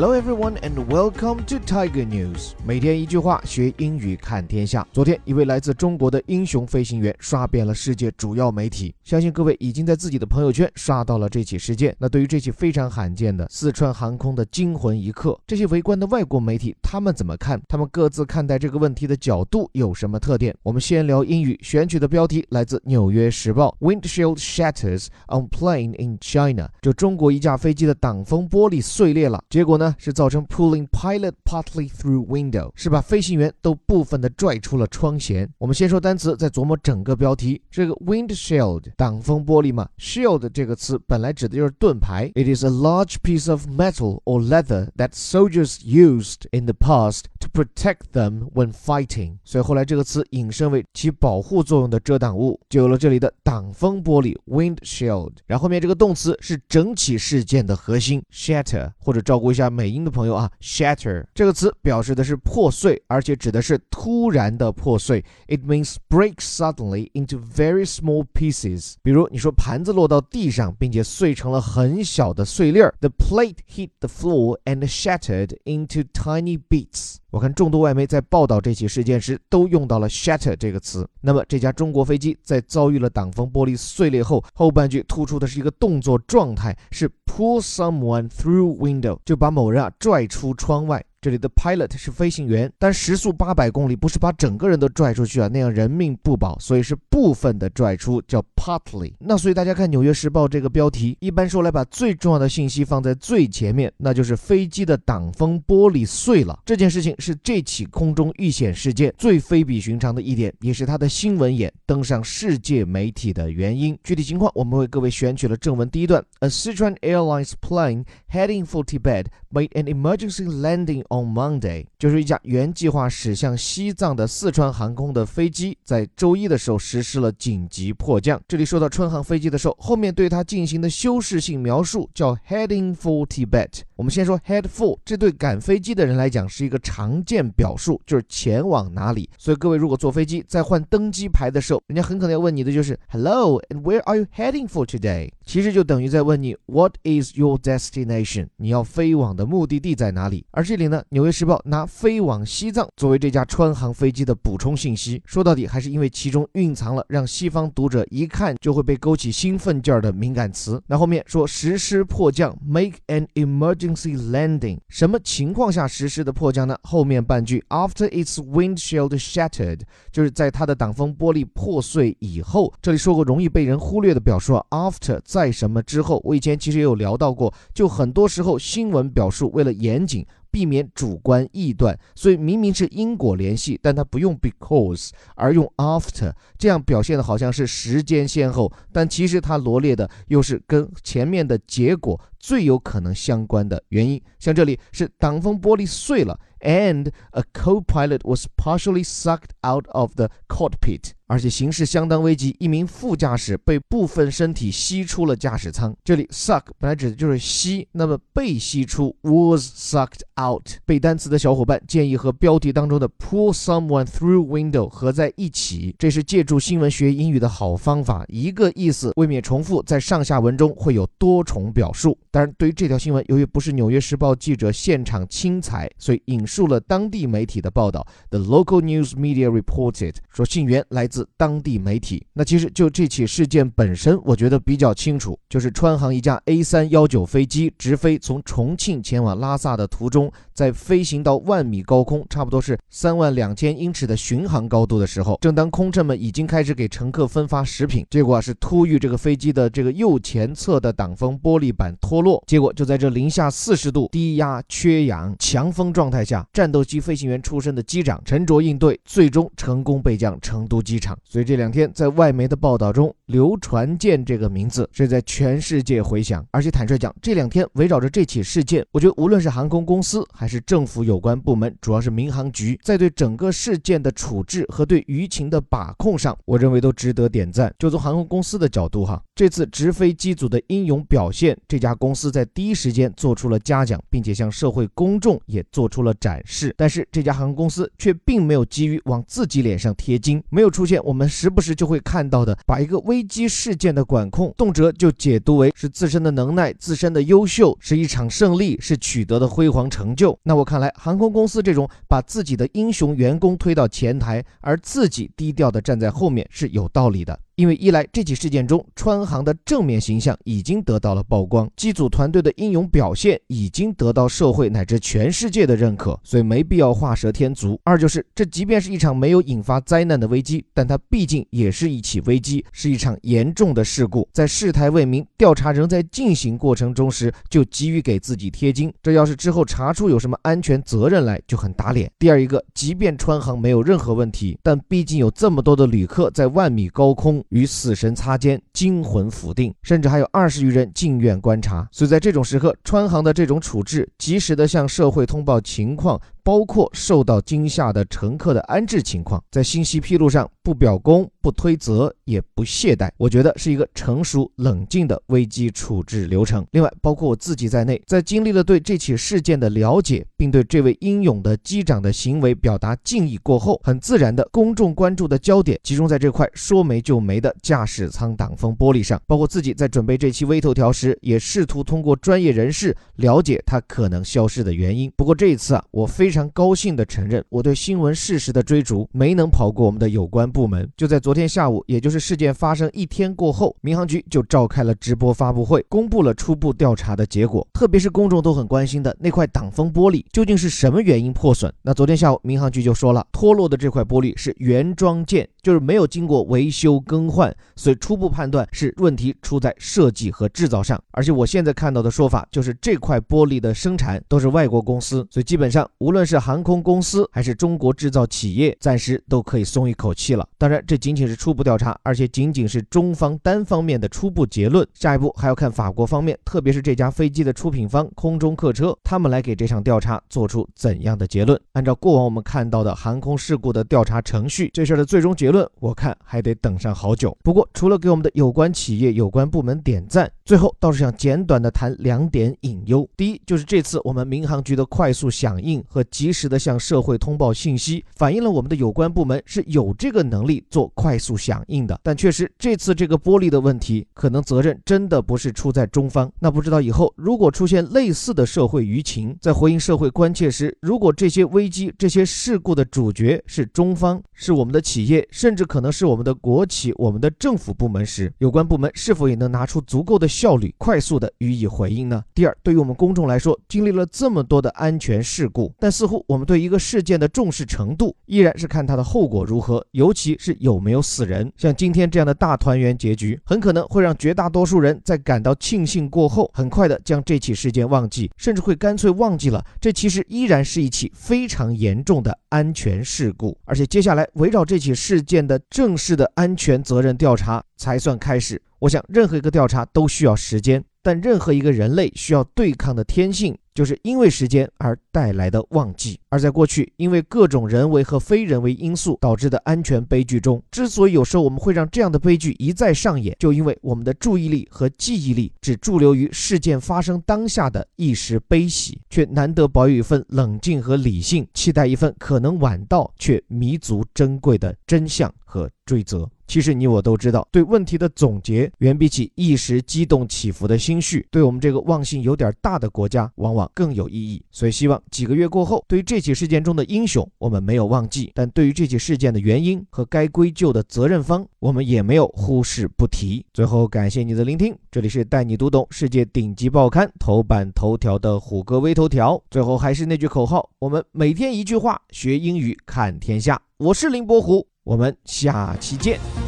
Hello everyone and welcome to Tiger News。每天一句话，学英语看天下。昨天，一位来自中国的英雄飞行员刷遍了世界主要媒体，相信各位已经在自己的朋友圈刷到了这起事件。那对于这起非常罕见的四川航空的惊魂一刻，这些围观的外国媒体他们怎么看？他们各自看待这个问题的角度有什么特点？我们先聊英语，选取的标题来自《纽约时报》：Windshield shatters on plane in China。就中国一架飞机的挡风玻璃碎裂了，结果。呢是造成 pulling pilot partly through window，是把飞行员都部分的拽出了窗舷。我们先说单词，再琢磨整个标题。这个 windshield 挡风玻璃嘛，shield 这个词本来指的就是盾牌。It is a large piece of metal or leather that soldiers used in the past to protect them when fighting。所以后来这个词引申为起保护作用的遮挡物，就有了这里的挡风玻璃 windshield。然后后面这个动词是整起事件的核心 shatter，或者照顾一下。美音的朋友啊，shatter 这个词表示的是破碎，而且指的是突然的破碎。It means break suddenly into very small pieces。比如你说盘子落到地上，并且碎成了很小的碎粒儿。The plate hit the floor and shattered into tiny bits。我看众多外媒在报道这起事件时，都用到了 shatter 这个词。那么这架中国飞机在遭遇了挡风玻璃碎裂后，后半句突出的是一个动作状态，是 pull someone through window，就把某人啊拽出窗外。这里的 pilot 是飞行员，但时速八百公里不是把整个人都拽出去啊，那样人命不保，所以是部分的拽出，叫 partly。那所以大家看《纽约时报》这个标题，一般说来把最重要的信息放在最前面，那就是飞机的挡风玻璃碎了。这件事情是这起空中遇险事件最非比寻常的一点，也是它的新闻眼登上世界媒体的原因。具体情况，我们为各位选取了正文第一段：A Sichuan Airlines plane heading for Tibet made an emergency landing。On Monday，就是一架原计划驶向西藏的四川航空的飞机，在周一的时候实施了紧急迫降。这里说到春航飞机的时候，后面对它进行的修饰性描述叫 heading for Tibet。我们先说 head for，这对赶飞机的人来讲是一个常见表述，就是前往哪里。所以各位如果坐飞机在换登机牌的时候，人家很可能要问你的就是 Hello，and where are you heading for today？其实就等于在问你 What is your destination？你要飞往的目的地在哪里？而这里呢，《纽约时报》拿飞往西藏作为这架川航飞机的补充信息，说到底还是因为其中蕴藏了让西方读者一看就会被勾起兴奋劲儿的敏感词。那后面说实施迫降，make an emergency。landing 什么情况下实施的迫降呢？后面半句 after its windshield shattered 就是在它的挡风玻璃破碎以后。这里说过容易被人忽略的表述 after 在什么之后？我以前其实也有聊到过，就很多时候新闻表述为了严谨。避免主观臆断，所以明明是因果联系，但它不用 because 而用 after，这样表现的好像是时间先后，但其实它罗列的又是跟前面的结果最有可能相关的原因。像这里是挡风玻璃碎了，and a co-pilot was partially sucked out of the cockpit。而且形势相当危急，一名副驾驶被部分身体吸出了驾驶舱。这里 suck 本来指的就是吸，那么被吸出 was sucked out。背单词的小伙伴建议和标题当中的 pull someone through window 合在一起，这是借助新闻学英语的好方法。一个意思未免重复，在上下文中会有多重表述。当然，对于这条新闻，由于不是《纽约时报》记者现场亲采，所以引述了当地媒体的报道。The local news media reported 说信源来自。当地媒体，那其实就这起事件本身，我觉得比较清楚，就是川航一架 A 三幺九飞机直飞从重庆前往拉萨的途中，在飞行到万米高空，差不多是三万两千英尺的巡航高度的时候，正当空乘们已经开始给乘客分发食品，结果啊是突遇这个飞机的这个右前侧的挡风玻璃板脱落，结果就在这零下四十度、低压、缺氧、强风状态下，战斗机飞行员出身的机长沉着应对，最终成功备降成都机场。所以这两天在外媒的报道中，刘传健这个名字是在全世界回响。而且坦率讲，这两天围绕着这起事件，我觉得无论是航空公司还是政府有关部门，主要是民航局，在对整个事件的处置和对舆情的把控上，我认为都值得点赞。就从航空公司的角度哈，这次直飞机组的英勇表现，这家公司在第一时间做出了嘉奖，并且向社会公众也做出了展示。但是这家航空公司却并没有急于往自己脸上贴金，没有出现。我们时不时就会看到的，把一个危机事件的管控，动辄就解读为是自身的能耐、自身的优秀，是一场胜利，是取得的辉煌成就。那我看来，航空公司这种把自己的英雄员工推到前台，而自己低调的站在后面，是有道理的。因为一来这起事件中川航的正面形象已经得到了曝光，机组团队的英勇表现已经得到社会乃至全世界的认可，所以没必要画蛇添足。二就是这即便是一场没有引发灾难的危机，但它毕竟也是一起危机，是一场严重的事故。在事态未明、调查仍在进行过程中时，就急于给自己贴金，这要是之后查出有什么安全责任来，就很打脸。第二一个，即便川航没有任何问题，但毕竟有这么多的旅客在万米高空。与死神擦肩，惊魂甫定，甚至还有二十余人进院观察。所以在这种时刻，川航的这种处置，及时的向社会通报情况。包括受到惊吓的乘客的安置情况，在信息披露上不表功、不推责、也不懈怠，我觉得是一个成熟冷静的危机处置流程。另外，包括我自己在内，在经历了对这起事件的了解，并对这位英勇的机长的行为表达敬意过后，很自然的，公众关注的焦点集中在这块说没就没的驾驶舱挡风玻璃上。包括自己在准备这期微头条时，也试图通过专业人士了解它可能消失的原因。不过这一次啊，我非常。非常高兴地承认，我对新闻事实的追逐没能跑过我们的有关部门。就在昨天下午，也就是事件发生一天过后，民航局就召开了直播发布会，公布了初步调查的结果。特别是公众都很关心的那块挡风玻璃究竟是什么原因破损？那昨天下午，民航局就说了，脱落的这块玻璃是原装件。就是没有经过维修更换，所以初步判断是问题出在设计和制造上。而且我现在看到的说法就是这块玻璃的生产都是外国公司，所以基本上无论是航空公司还是中国制造企业，暂时都可以松一口气了。当然，这仅仅是初步调查，而且仅仅是中方单方面的初步结论。下一步还要看法国方面，特别是这家飞机的出品方空中客车，他们来给这场调查做出怎样的结论。按照过往我们看到的航空事故的调查程序，这事儿的最终结论。我看还得等上好久。不过，除了给我们的有关企业、有关部门点赞，最后倒是想简短的谈两点隐忧。第一，就是这次我们民航局的快速响应和及时的向社会通报信息，反映了我们的有关部门是有这个能力做快速响应的。但确实，这次这个玻璃的问题，可能责任真的不是出在中方。那不知道以后如果出现类似的社会舆情，在回应社会关切时，如果这些危机、这些事故的主角是中方，是我们的企业，甚至可能是我们的国企、我们的政府部门时，有关部门是否也能拿出足够的效率，快速的予以回应呢？第二，对于我们公众来说，经历了这么多的安全事故，但似乎我们对一个事件的重视程度，依然是看它的后果如何，尤其是有没有死人。像今天这样的大团圆结局，很可能会让绝大多数人在感到庆幸过后，很快的将这起事件忘记，甚至会干脆忘记了这其实依然是一起非常严重的安全事故。而且接下来围绕这起事件。的正式的安全责任调查才算开始。我想，任何一个调查都需要时间。但任何一个人类需要对抗的天性，就是因为时间而带来的忘记。而在过去，因为各种人为和非人为因素导致的安全悲剧中，之所以有时候我们会让这样的悲剧一再上演，就因为我们的注意力和记忆力只驻留于事件发生当下的一时悲喜，却难得保有一份冷静和理性，期待一份可能晚到却弥足珍贵的真相和追责。其实你我都知道，对问题的总结远比起一时激动起伏的心绪，对我们这个忘性有点大的国家往往更有意义。所以，希望几个月过后，对于这起事件中的英雄，我们没有忘记；但对于这起事件的原因和该归咎的责任方，我们也没有忽视不提。最后，感谢你的聆听，这里是带你读懂世界顶级报刊头版头条的虎哥微头条。最后还是那句口号：我们每天一句话，学英语看天下。我是林伯虎。我们下期见。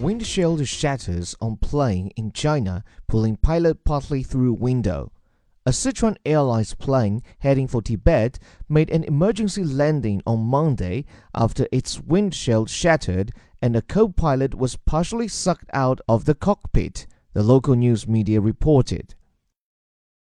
Windshield shatters on plane in China, pulling pilot partly through window. A Sichuan Airlines plane heading for Tibet made an emergency landing on Monday after its windshield shattered and a co pilot was partially sucked out of the cockpit, the local news media reported.